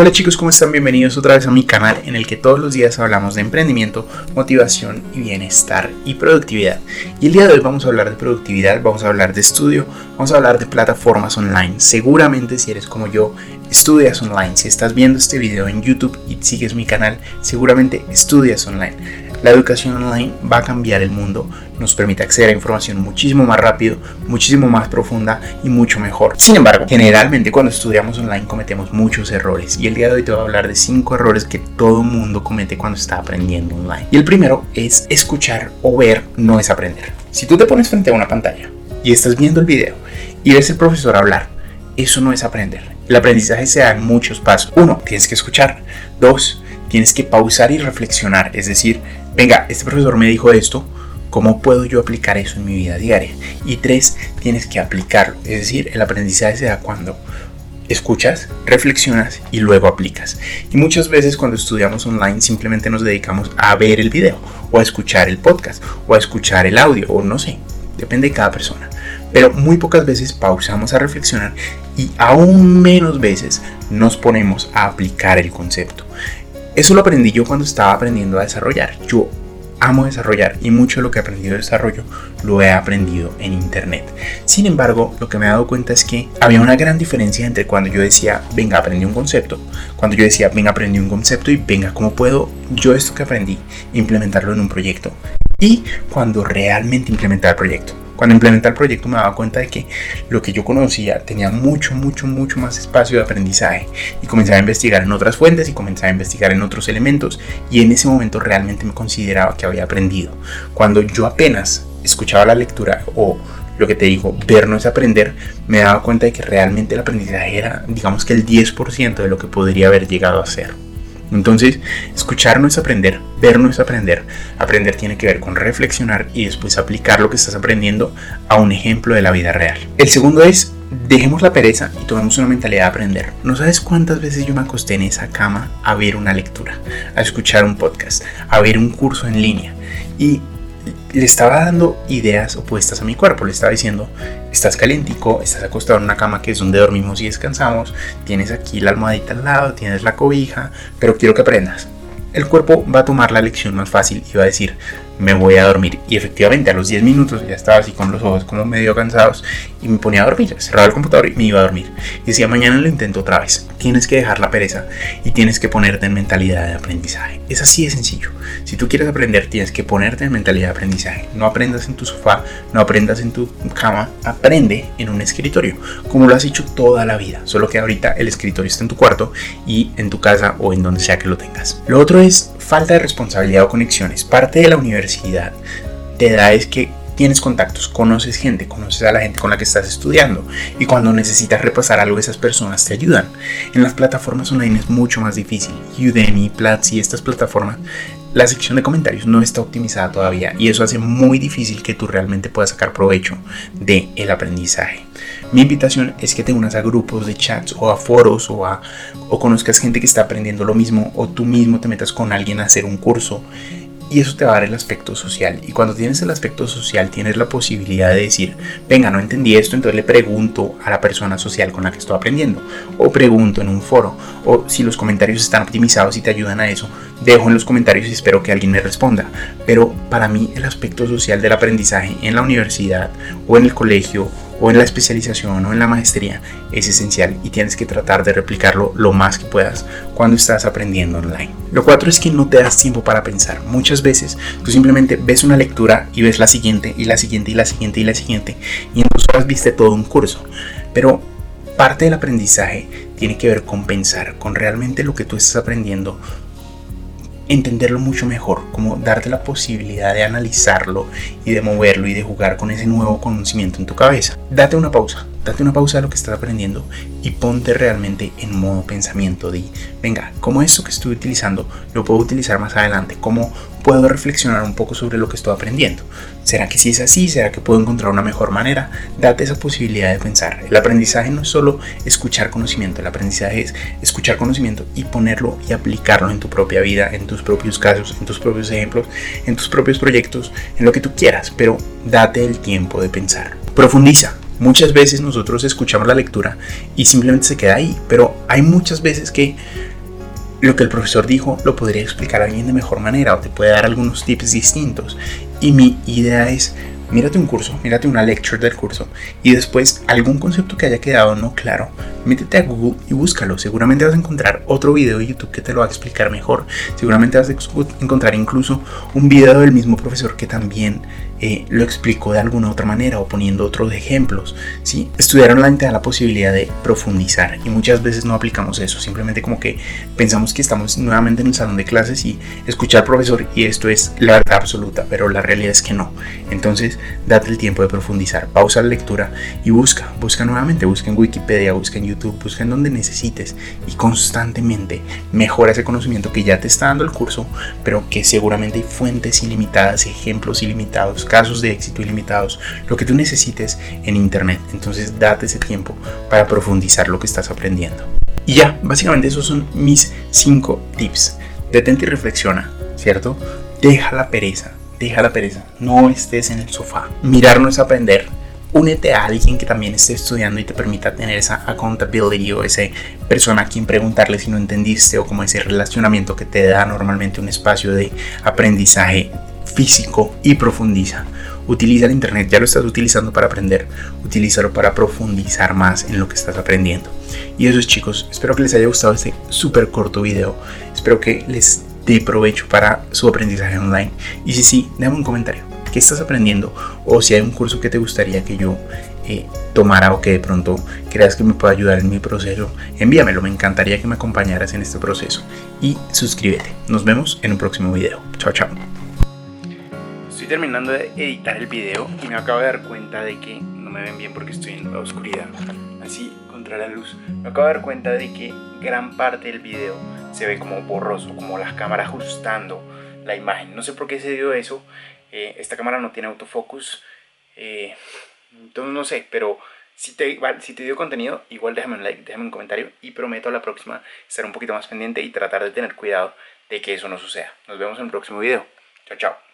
Hola chicos, ¿cómo están? Bienvenidos otra vez a mi canal en el que todos los días hablamos de emprendimiento, motivación y bienestar y productividad. Y el día de hoy vamos a hablar de productividad, vamos a hablar de estudio, vamos a hablar de plataformas online. Seguramente si eres como yo, estudias online. Si estás viendo este video en YouTube y sigues mi canal, seguramente estudias online. La educación online va a cambiar el mundo, nos permite acceder a información muchísimo más rápido, muchísimo más profunda y mucho mejor. Sin embargo, generalmente cuando estudiamos online cometemos muchos errores y el día de hoy te voy a hablar de 5 errores que todo mundo comete cuando está aprendiendo online. Y el primero es escuchar o ver no es aprender. Si tú te pones frente a una pantalla y estás viendo el video y ves al profesor hablar, eso no es aprender. El aprendizaje se da en muchos pasos. Uno, tienes que escuchar. Dos, tienes que pausar y reflexionar, es decir, venga, este profesor me dijo esto, ¿cómo puedo yo aplicar eso en mi vida diaria? Y tres, tienes que aplicarlo, es decir, el aprendizaje se da cuando escuchas, reflexionas y luego aplicas. Y muchas veces cuando estudiamos online simplemente nos dedicamos a ver el video o a escuchar el podcast o a escuchar el audio o no sé, depende de cada persona. Pero muy pocas veces pausamos a reflexionar y aún menos veces nos ponemos a aplicar el concepto. Eso lo aprendí yo cuando estaba aprendiendo a desarrollar. Yo amo desarrollar y mucho de lo que he aprendido de desarrollo lo he aprendido en internet. Sin embargo, lo que me he dado cuenta es que había una gran diferencia entre cuando yo decía, venga, aprendí un concepto, cuando yo decía, venga, aprendí un concepto y venga, ¿cómo puedo yo esto que aprendí implementarlo en un proyecto? Y cuando realmente implementar el proyecto. Cuando implementé el proyecto me daba cuenta de que lo que yo conocía tenía mucho, mucho, mucho más espacio de aprendizaje y comencé a investigar en otras fuentes y comencé a investigar en otros elementos y en ese momento realmente me consideraba que había aprendido. Cuando yo apenas escuchaba la lectura o lo que te digo, ver no es aprender, me daba cuenta de que realmente el aprendizaje era, digamos que el 10% de lo que podría haber llegado a ser. Entonces, escuchar no es aprender, ver no es aprender. Aprender tiene que ver con reflexionar y después aplicar lo que estás aprendiendo a un ejemplo de la vida real. El segundo es, dejemos la pereza y tomemos una mentalidad de aprender. No sabes cuántas veces yo me acosté en esa cama a ver una lectura, a escuchar un podcast, a ver un curso en línea. Y le estaba dando ideas opuestas a mi cuerpo. Le estaba diciendo, estás calientico, estás acostado en una cama que es donde dormimos y descansamos, tienes aquí la almohadita al lado, tienes la cobija, pero quiero que aprendas. El cuerpo va a tomar la lección más fácil y va a decir, me voy a dormir. Y efectivamente a los 10 minutos ya estaba así con los ojos como medio cansados y me ponía a dormir. Cerraba el computador y me iba a dormir. Y decía, mañana lo intento otra vez. Tienes que dejar la pereza y tienes que ponerte en mentalidad de aprendizaje. Es así de sencillo. Si tú quieres aprender, tienes que ponerte en mentalidad de aprendizaje. No aprendas en tu sofá, no aprendas en tu cama, aprende en un escritorio, como lo has hecho toda la vida. Solo que ahorita el escritorio está en tu cuarto y en tu casa o en donde sea que lo tengas. Lo otro es falta de responsabilidad o conexiones. Parte de la universidad te da es que tienes contactos, conoces gente, conoces a la gente con la que estás estudiando y cuando necesitas repasar algo esas personas te ayudan. En las plataformas online es mucho más difícil. Udemy, Platzi, estas plataformas, la sección de comentarios no está optimizada todavía y eso hace muy difícil que tú realmente puedas sacar provecho del el aprendizaje. Mi invitación es que te unas a grupos de chats o a foros o, a, o conozcas gente que está aprendiendo lo mismo o tú mismo te metas con alguien a hacer un curso y eso te va a dar el aspecto social. Y cuando tienes el aspecto social, tienes la posibilidad de decir, venga, no entendí esto, entonces le pregunto a la persona social con la que estoy aprendiendo. O pregunto en un foro. O si los comentarios están optimizados y te ayudan a eso, dejo en los comentarios y espero que alguien me responda. Pero para mí el aspecto social del aprendizaje en la universidad o en el colegio o en la especialización o en la maestría es esencial y tienes que tratar de replicarlo lo más que puedas cuando estás aprendiendo online. Lo cuatro es que no te das tiempo para pensar. Muchas veces tú simplemente ves una lectura y ves la siguiente y la siguiente y la siguiente y la siguiente y en dos horas viste todo un curso. Pero parte del aprendizaje tiene que ver con pensar, con realmente lo que tú estás aprendiendo entenderlo mucho mejor, como darte la posibilidad de analizarlo y de moverlo y de jugar con ese nuevo conocimiento en tu cabeza. Date una pausa, date una pausa de lo que estás aprendiendo y ponte realmente en modo pensamiento de, venga, ¿cómo esto que estoy utilizando lo puedo utilizar más adelante? ¿Cómo puedo reflexionar un poco sobre lo que estoy aprendiendo? ¿Será que si es así? ¿Será que puedo encontrar una mejor manera? Date esa posibilidad de pensar. El aprendizaje no es solo escuchar conocimiento, el aprendizaje es escuchar conocimiento y ponerlo y aplicarlo en tu propia vida, en tus propios casos, en tus propios ejemplos, en tus propios proyectos, en lo que tú quieras, pero date el tiempo de pensar. Profundiza, Muchas veces nosotros escuchamos la lectura y simplemente se queda ahí, pero hay muchas veces que lo que el profesor dijo lo podría explicar alguien de mejor manera o te puede dar algunos tips distintos. Y mi idea es mírate un curso, mírate una lecture del curso y después algún concepto que haya quedado no claro, métete a Google y búscalo. Seguramente vas a encontrar otro video de YouTube que te lo va a explicar mejor. Seguramente vas a encontrar incluso un video del mismo profesor que también eh, lo explicó de alguna otra manera o poniendo otros ejemplos. ¿sí? Estudiar online te da la posibilidad de profundizar y muchas veces no aplicamos eso. Simplemente como que pensamos que estamos nuevamente en el salón de clases y escuchar al profesor y esto es la verdad absoluta, pero la realidad es que no. Entonces, date el tiempo de profundizar, pausa la lectura y busca, busca nuevamente, busca en Wikipedia, busca en YouTube, busca en donde necesites y constantemente mejora ese conocimiento que ya te está dando el curso, pero que seguramente hay fuentes ilimitadas, ejemplos ilimitados, casos de éxito ilimitados, lo que tú necesites en Internet. Entonces, date ese tiempo para profundizar lo que estás aprendiendo. Y ya, básicamente esos son mis 5 tips. Detente y reflexiona, ¿cierto? Deja la pereza, deja la pereza, no estés en el sofá. Mirar no es aprender. Únete a alguien que también esté estudiando y te permita tener esa accountability o esa persona a quien preguntarle si no entendiste o como ese relacionamiento que te da normalmente un espacio de aprendizaje físico y profundiza. Utiliza el Internet, ya lo estás utilizando para aprender, utilízalo para profundizar más en lo que estás aprendiendo. Y eso es chicos, espero que les haya gustado este súper corto video, espero que les de provecho para su aprendizaje online. Y si sí, déjame un comentario. ¿Qué estás aprendiendo? O si hay un curso que te gustaría que yo eh, tomara o que de pronto creas que me pueda ayudar en mi proceso, envíamelo. Me encantaría que me acompañaras en este proceso. Y suscríbete. Nos vemos en un próximo video. Chao, chao. Terminando de editar el video y me acabo de dar cuenta de que no me ven bien porque estoy en la oscuridad. Así contra la luz. Me acabo de dar cuenta de que gran parte del video se ve como borroso, como las cámaras ajustando la imagen. No sé por qué se dio eso. Eh, esta cámara no tiene autofocus. Eh, entonces no sé, pero si te, si te dio contenido, igual déjame un like, déjame un comentario y prometo a la próxima estar un poquito más pendiente y tratar de tener cuidado de que eso no suceda. Nos vemos en el próximo video. Chao, chao.